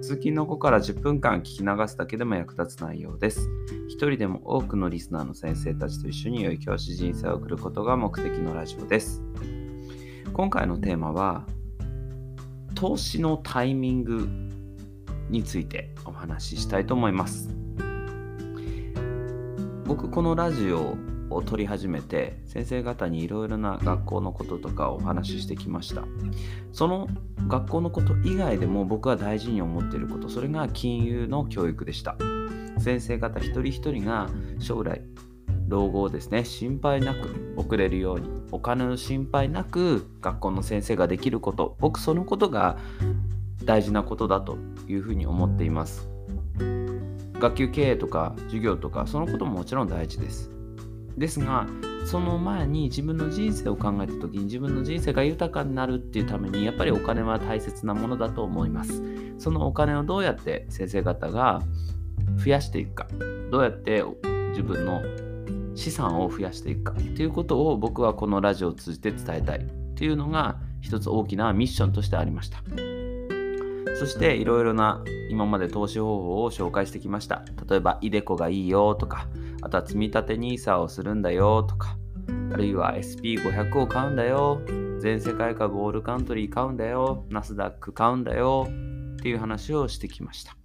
通勤の後から10分間聞き流すだけでも役立つ内容です。一人でも多くのリスナーの先生たちと一緒に良い教師人生を送ることが目的のラジオです。今回のテーマは、投資のタイミングについてお話ししたいと思います。僕、このラジオを撮り始めて先生方にいろいろな学校のこととかお話ししてきました。その学校のこと以外でも僕は大事に思っていることそれが金融の教育でした。先生方一人一人が将来老後をですね心配なく送れるようにお金の心配なく学校の先生ができること。僕そのことが大事なことだというふうに思っています。学級経営とか授業とかそのことももちろん大事です。ですがその前に自分の人生を考えた時に自分の人生が豊かになるっていうためにやっぱりお金は大切なものだと思います。そのお金をどうやって先生方が増やしていくかどうやって自分の資産を増やしていくかということを僕はこのラジオを通じて伝えたい。というのが一つ大きなミッションとしてありました。そしていろいろな今まで投資方法を紹介してきました。例えばイデコがいいよとかあとは積み立て NISA をするんだよとか、あるいは SP500 を買うんだよ、全世界株オールカントリー買うんだよ、ナスダック買うんだよっていう話をしてきました。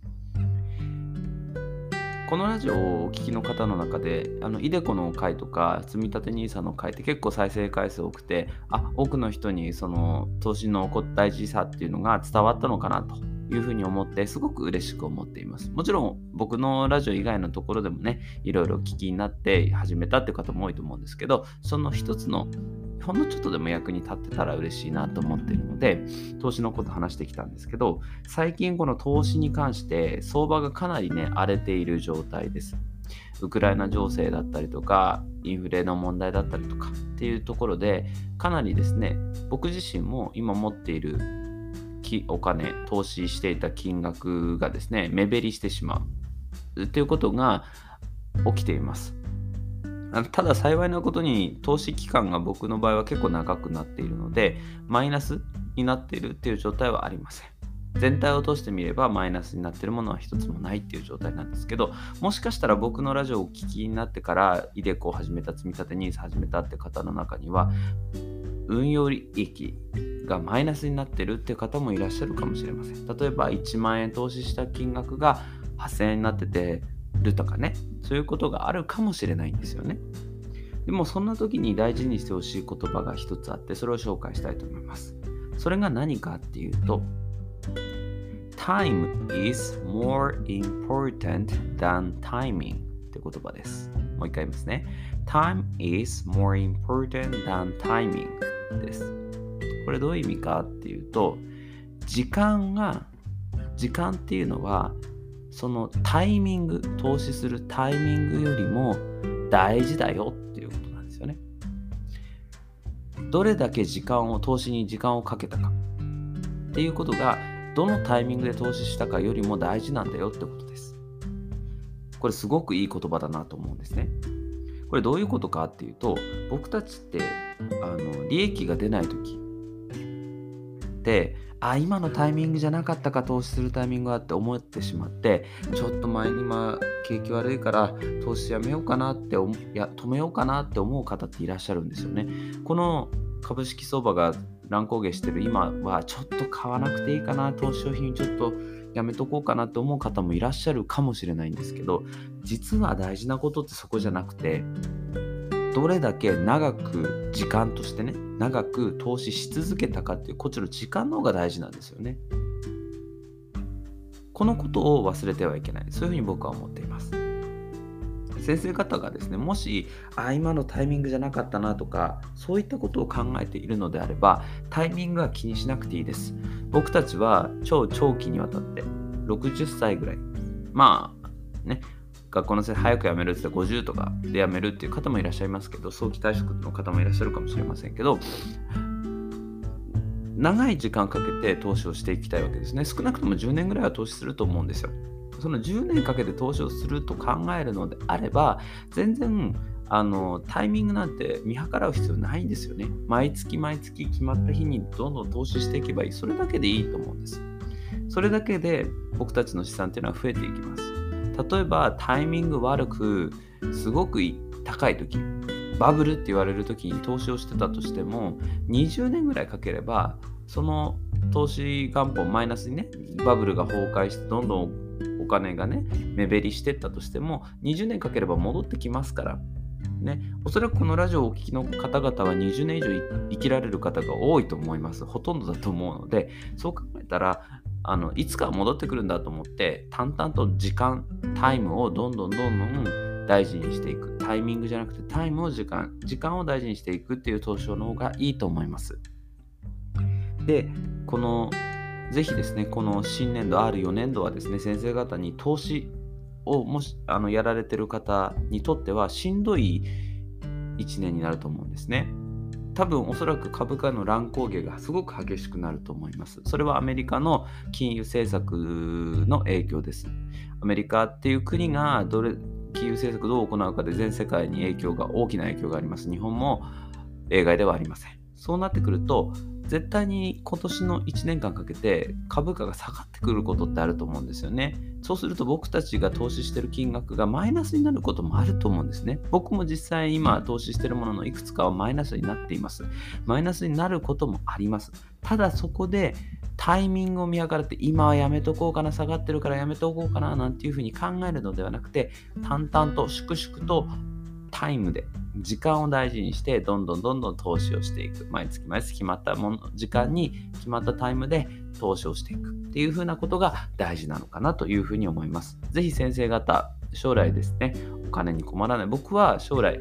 このラジオをお聞きの方の中で、あの、イデコの回とか、積み立て NISA の回って結構再生回数多くて、あ、多くの人にその投資の大事さっていうのが伝わったのかなというふうに思ってすごく嬉しく思っています。もちろん僕のラジオ以外のところでもね、いろいろ聞きになって始めたっていう方も多いと思うんですけど、その一つのほんのちょっとでも役に立ってたら嬉しいなと思っているので、投資のこと話してきたんですけど、最近この投資に関して相場がかなりね、荒れている状態です。ウクライナ情勢だったりとか、インフレの問題だったりとかっていうところで、かなりですね、僕自身も今持っているお金、投資していた金額がですね、目減りしてしまうということが起きています。ただ幸いなことに投資期間が僕の場合は結構長くなっているので、マイナスになっているっていう状態はありません。全体を通してみればマイナスになっているものは一つもないっていう状態なんですけど、もしかしたら僕のラジオをお聞きになってから、イデコを始めた、積み立て NISA 始めたって方の中には、運用利益がマイナスになってるっていう方もいらっしゃるかもしれません。例えば1万円投資した金額が8000円になっててるとかね、そういうことがあるかもしれないんですよね。でもそんな時に大事にしてほしい言葉が一つあって、それを紹介したいと思います。それが何かっていうと、Time is more important than timing って言葉です。もう一回言いますね。Time is more important than timing です。これどういう意味かっていうと、時間が、時間っていうのは、そのタイミング、投資するタイミングよりも大事だよっていうことなんですよね。どれだけ時間を、投資に時間をかけたかっていうことが、どのタイミングで投資したかよりも大事なんだよってことです。これすごくいい言葉だなと思うんですね。これどういうことかっていうと僕たちってあの利益が出ない時。ってあ今のタイミングじゃなかったか投資するタイミングはって思ってしまってちょっと前に今景気悪いから投資やめようかなっていや止めようかなって思う方っていらっしゃるんですよね。この株式相場が乱高下してる今はちょっと買わなくていいかな投資商品ちょっとやめとこうかなって思う方もいらっしゃるかもしれないんですけど実は大事なことってそこじゃなくてどれだけ長く時間としてね長く投資し続けたかっていうこっちの時間の方が大事なんですよね。このことを忘れてはいけない。そういうふうに僕は思っています。先生方がですねもしあ今のタイミングじゃなかったなとかそういったことを考えているのであればタイミングは気にしなくていいです。僕たちは超長期にわたって60歳ぐらい。まあね学校の先生早く辞めるって言ったら50とかで辞めるっていう方もいらっしゃいますけど早期退職の方もいらっしゃるかもしれませんけど長い時間かけて投資をしていきたいわけですね。少なくとも10年ぐらいは投資すると思うんですよ。その10年かけて投資をすると考えるのであれば全然あのタイミングなんて見計らう必要ないんですよね。毎月毎月決まった日にどんどん投資していけばいい。それだけでいいと思うんです。それだけで僕たちの資産っていうのは増えていきます。例えばタイミング悪くすごく高い時バブルって言われる時に投資をしてたとしても20年ぐらいかければその投資元本マイナスにねバブルが崩壊してどんどん金がね目減りしてったとしても20年かければ戻ってきますからね、おそらくこのラジオをお聴きの方々は20年以上生きられる方が多いと思います。ほとんどだと思うので、そう考えたら、あのいつか戻ってくるんだと思って、淡々と時間、タイムをどんどんどんどん大事にしていく。タイミングじゃなくてタイムを時間、時間を大事にしていくっていう投資の方がいいと思います。で、このぜひですね、この新年度、ある4年度はですね、先生方に投資をもしあのやられてる方にとってはしんどい1年になると思うんですね。多分おそらく株価の乱高下がすごく激しくなると思います。それはアメリカの金融政策の影響です。アメリカっていう国がどれ金融政策どう行うかで全世界に影響が大きな影響があります。日本も例外ではありません。そうなってくると絶対に今年の1年間かけて株価が下がってくることってあると思うんですよね。そうすると僕たちが投資してる金額がマイナスになることもあると思うんですね。僕も実際今投資してるもののいくつかはマイナスになっています。マイナスになることもあります。ただそこでタイミングを見計らって今はやめとこうかな下がってるからやめとこうかななんていうふうに考えるのではなくて淡々と粛々とタイムで時間を大事にしてどんどんどんどん投資をしていく。毎月毎月決まったもの時間に決まったタイムで投資をしていく。っていうふうなことが大事なのかなというふうに思います。是非先生方将来ですねお金に困らない。僕は将来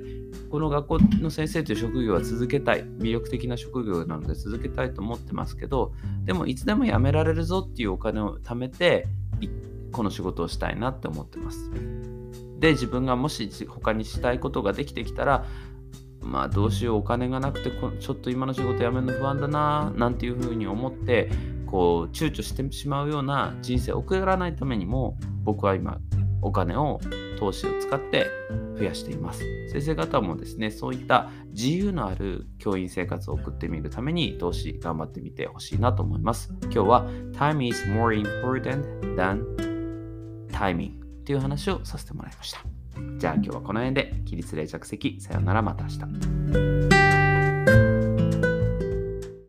この学校の先生という職業は続けたい。魅力的な職業なので続けたいと思ってますけどでもいつでも辞められるぞっていうお金を貯めてこの仕事をしたいなって思ってます。で自分がもし他にしたいことができてきたらまあどうしようお金がなくてちょっと今の仕事辞めるの不安だななんていうふうに思ってこう躊躇してしまうような人生を送らないためにも僕は今お金を投資を使って増やしています。先生方もですねそういった自由のある教員生活を送ってみるために投資頑張ってみてほしいなと思います。今日は Time is more important than timing っていう話をさせてもらいました。じゃあ今日はこの辺で起立例着席さよならまた明日。